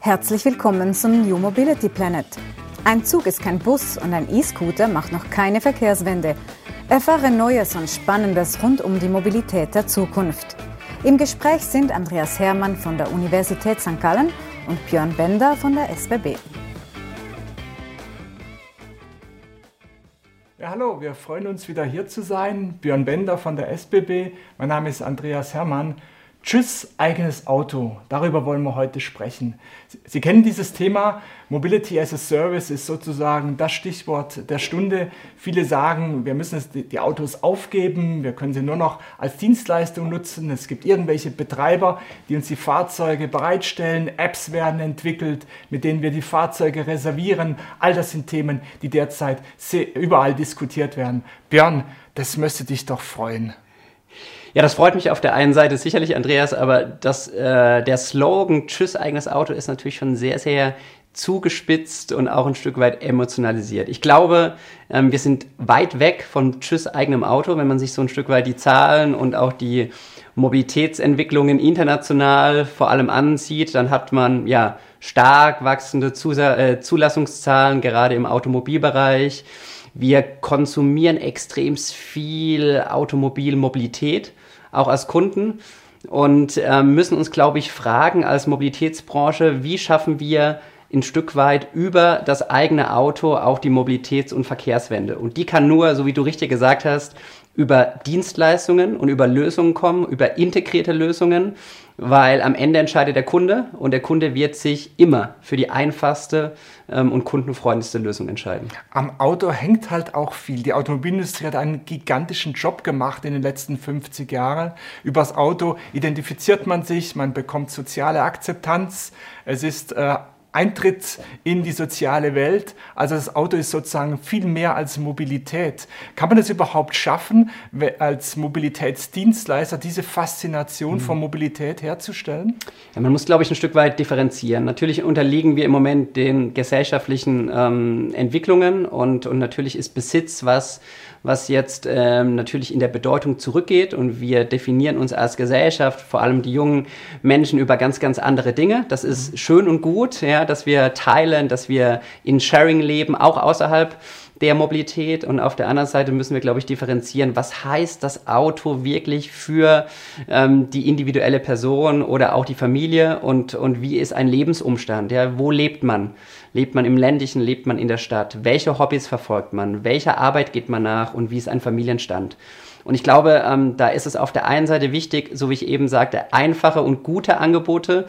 Herzlich willkommen zum New Mobility Planet. Ein Zug ist kein Bus und ein E-Scooter macht noch keine Verkehrswende. Erfahre Neues und Spannendes rund um die Mobilität der Zukunft. Im Gespräch sind Andreas Hermann von der Universität St. Gallen und Björn Bender von der SBB. Ja, hallo, wir freuen uns wieder hier zu sein. Björn Bender von der SBB. Mein Name ist Andreas Hermann. Tschüss, eigenes Auto. Darüber wollen wir heute sprechen. Sie kennen dieses Thema. Mobility as a Service ist sozusagen das Stichwort der Stunde. Viele sagen, wir müssen die Autos aufgeben, wir können sie nur noch als Dienstleistung nutzen. Es gibt irgendwelche Betreiber, die uns die Fahrzeuge bereitstellen. Apps werden entwickelt, mit denen wir die Fahrzeuge reservieren. All das sind Themen, die derzeit überall diskutiert werden. Björn, das müsste dich doch freuen. Ja, das freut mich auf der einen Seite sicherlich, Andreas, aber das, äh, der Slogan Tschüss, eigenes Auto ist natürlich schon sehr, sehr zugespitzt und auch ein Stück weit emotionalisiert. Ich glaube, ähm, wir sind weit weg von Tschüss, eigenem Auto, wenn man sich so ein Stück weit die Zahlen und auch die Mobilitätsentwicklungen international vor allem ansieht, dann hat man ja stark wachsende Zusa äh, Zulassungszahlen, gerade im Automobilbereich. Wir konsumieren extrem viel Automobilmobilität auch als Kunden und äh, müssen uns, glaube ich, fragen als Mobilitätsbranche, wie schaffen wir ein Stück weit über das eigene Auto auch die Mobilitäts- und Verkehrswende. Und die kann nur, so wie du richtig gesagt hast, über Dienstleistungen und über Lösungen kommen, über integrierte Lösungen, weil am Ende entscheidet der Kunde und der Kunde wird sich immer für die einfachste ähm, und kundenfreundlichste Lösung entscheiden. Am Auto hängt halt auch viel. Die Automobilindustrie hat einen gigantischen Job gemacht in den letzten 50 Jahren. Übers Auto identifiziert man sich, man bekommt soziale Akzeptanz. Es ist äh, Eintritt in die soziale Welt. Also das Auto ist sozusagen viel mehr als Mobilität. Kann man das überhaupt schaffen, als Mobilitätsdienstleister diese Faszination mhm. von Mobilität herzustellen? Ja, man muss, glaube ich, ein Stück weit differenzieren. Natürlich unterliegen wir im Moment den gesellschaftlichen ähm, Entwicklungen und, und natürlich ist Besitz was, was jetzt ähm, natürlich in der Bedeutung zurückgeht und wir definieren uns als Gesellschaft, vor allem die jungen Menschen, über ganz, ganz andere Dinge. Das ist mhm. schön und gut, ja, dass wir teilen, dass wir in Sharing leben, auch außerhalb der Mobilität und auf der anderen Seite müssen wir, glaube ich, differenzieren, was heißt das Auto wirklich für ähm, die individuelle Person oder auch die Familie und, und wie ist ein Lebensumstand, ja, wo lebt man? Lebt man im ländlichen, lebt man in der Stadt? Welche Hobbys verfolgt man? Welcher Arbeit geht man nach und wie ist ein Familienstand? Und ich glaube, ähm, da ist es auf der einen Seite wichtig, so wie ich eben sagte, einfache und gute Angebote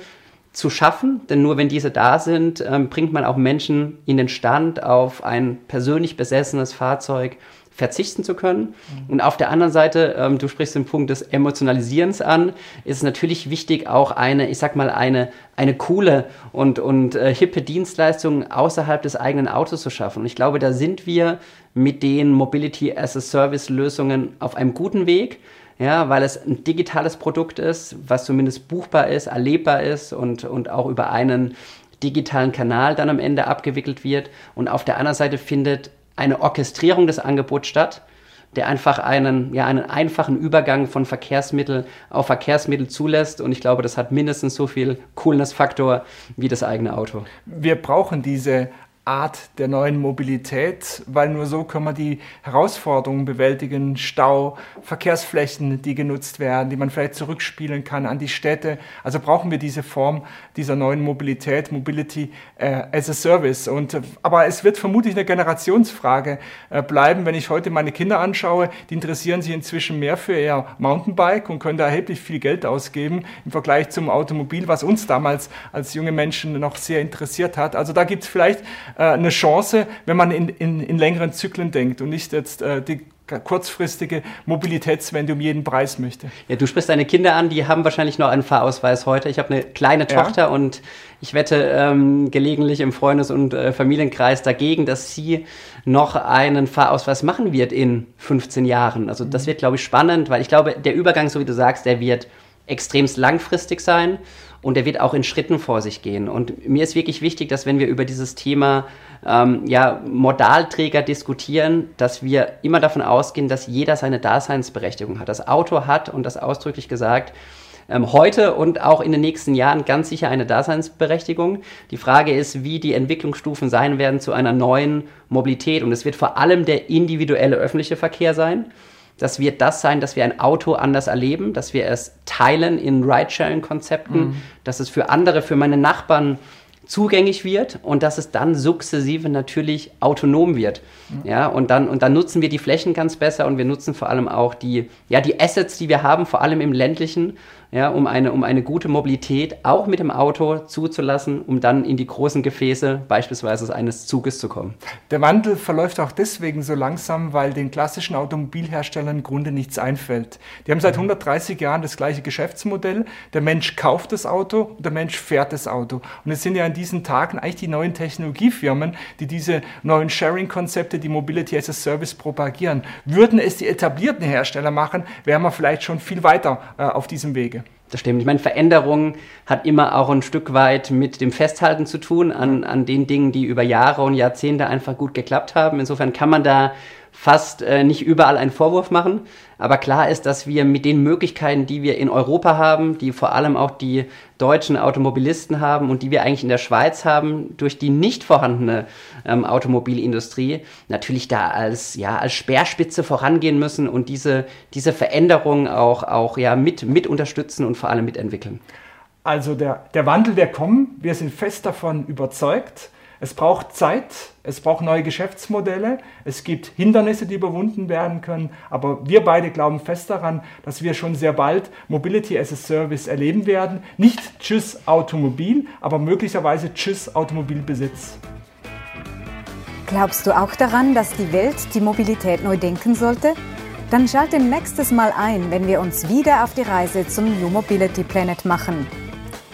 zu schaffen, denn nur wenn diese da sind, ähm, bringt man auch Menschen in den Stand, auf ein persönlich besessenes Fahrzeug verzichten zu können. Mhm. Und auf der anderen Seite, ähm, du sprichst den Punkt des Emotionalisierens an, ist es natürlich wichtig, auch eine, ich sag mal, eine, eine coole und, und äh, hippe Dienstleistung außerhalb des eigenen Autos zu schaffen. Und ich glaube, da sind wir mit den Mobility as a Service Lösungen auf einem guten Weg ja, weil es ein digitales Produkt ist, was zumindest buchbar ist, erlebbar ist und, und auch über einen digitalen Kanal dann am Ende abgewickelt wird. Und auf der anderen Seite findet eine Orchestrierung des Angebots statt, der einfach einen, ja, einen einfachen Übergang von Verkehrsmittel auf Verkehrsmittel zulässt. Und ich glaube, das hat mindestens so viel Coolness-Faktor wie das eigene Auto. Wir brauchen diese Art der neuen Mobilität, weil nur so können wir die Herausforderungen bewältigen, Stau, Verkehrsflächen, die genutzt werden, die man vielleicht zurückspielen kann an die Städte. Also brauchen wir diese Form dieser neuen Mobilität, Mobility äh, as a Service. Und, aber es wird vermutlich eine Generationsfrage äh, bleiben, wenn ich heute meine Kinder anschaue, die interessieren sich inzwischen mehr für ihr Mountainbike und können da erheblich viel Geld ausgeben im Vergleich zum Automobil, was uns damals als junge Menschen noch sehr interessiert hat. Also da gibt es vielleicht äh, eine Chance, wenn man in, in, in längeren Zyklen denkt und nicht jetzt äh, die kurzfristige Mobilitätswende um jeden Preis möchte. Ja, du sprichst deine Kinder an, die haben wahrscheinlich noch einen Fahrausweis heute. Ich habe eine kleine Tochter ja. und ich wette ähm, gelegentlich im Freundes- und äh, Familienkreis dagegen, dass sie noch einen Fahrausweis machen wird in 15 Jahren. Also das mhm. wird, glaube ich, spannend, weil ich glaube, der Übergang, so wie du sagst, der wird extremst langfristig sein und er wird auch in Schritten vor sich gehen. Und mir ist wirklich wichtig, dass wenn wir über dieses Thema ähm, ja, Modalträger diskutieren, dass wir immer davon ausgehen, dass jeder seine Daseinsberechtigung hat. Das Auto hat, und das ausdrücklich gesagt, ähm, heute und auch in den nächsten Jahren ganz sicher eine Daseinsberechtigung. Die Frage ist, wie die Entwicklungsstufen sein werden zu einer neuen Mobilität. Und es wird vor allem der individuelle öffentliche Verkehr sein. Das wird das sein, dass wir ein Auto anders erleben, dass wir es teilen in Ridesharing-Konzepten, mhm. dass es für andere, für meine Nachbarn zugänglich wird und dass es dann sukzessive natürlich autonom wird. Ja. ja, und, dann, und dann nutzen wir die Flächen ganz besser und wir nutzen vor allem auch die, ja, die Assets, die wir haben, vor allem im ländlichen, ja, um, eine, um eine gute Mobilität auch mit dem Auto zuzulassen, um dann in die großen Gefäße beispielsweise eines Zuges zu kommen. Der Wandel verläuft auch deswegen so langsam, weil den klassischen Automobilherstellern im Grunde nichts einfällt. Die haben seit 130 Jahren das gleiche Geschäftsmodell. Der Mensch kauft das Auto und der Mensch fährt das Auto. Und es sind ja in diesen Tagen eigentlich die neuen Technologiefirmen, die diese neuen Sharing-Konzepte, die Mobility as a Service propagieren. Würden es die etablierten Hersteller machen, wären wir vielleicht schon viel weiter äh, auf diesem Wege. Das stimmt. Ich meine, Veränderung hat immer auch ein Stück weit mit dem Festhalten zu tun an, an den Dingen, die über Jahre und Jahrzehnte einfach gut geklappt haben. Insofern kann man da fast äh, nicht überall einen Vorwurf machen. Aber klar ist, dass wir mit den Möglichkeiten, die wir in Europa haben, die vor allem auch die deutschen Automobilisten haben und die wir eigentlich in der Schweiz haben, durch die nicht vorhandene ähm, Automobilindustrie, natürlich da als, ja, als Speerspitze vorangehen müssen und diese, diese Veränderungen auch, auch ja, mit, mit unterstützen und vor allem mitentwickeln. Also der, der Wandel wird kommen. Wir sind fest davon überzeugt. Es braucht Zeit, es braucht neue Geschäftsmodelle, es gibt Hindernisse, die überwunden werden können, aber wir beide glauben fest daran, dass wir schon sehr bald Mobility as a Service erleben werden. Nicht Tschüss Automobil, aber möglicherweise Tschüss Automobilbesitz. Glaubst du auch daran, dass die Welt die Mobilität neu denken sollte? Dann schalte nächstes Mal ein, wenn wir uns wieder auf die Reise zum New Mobility Planet machen.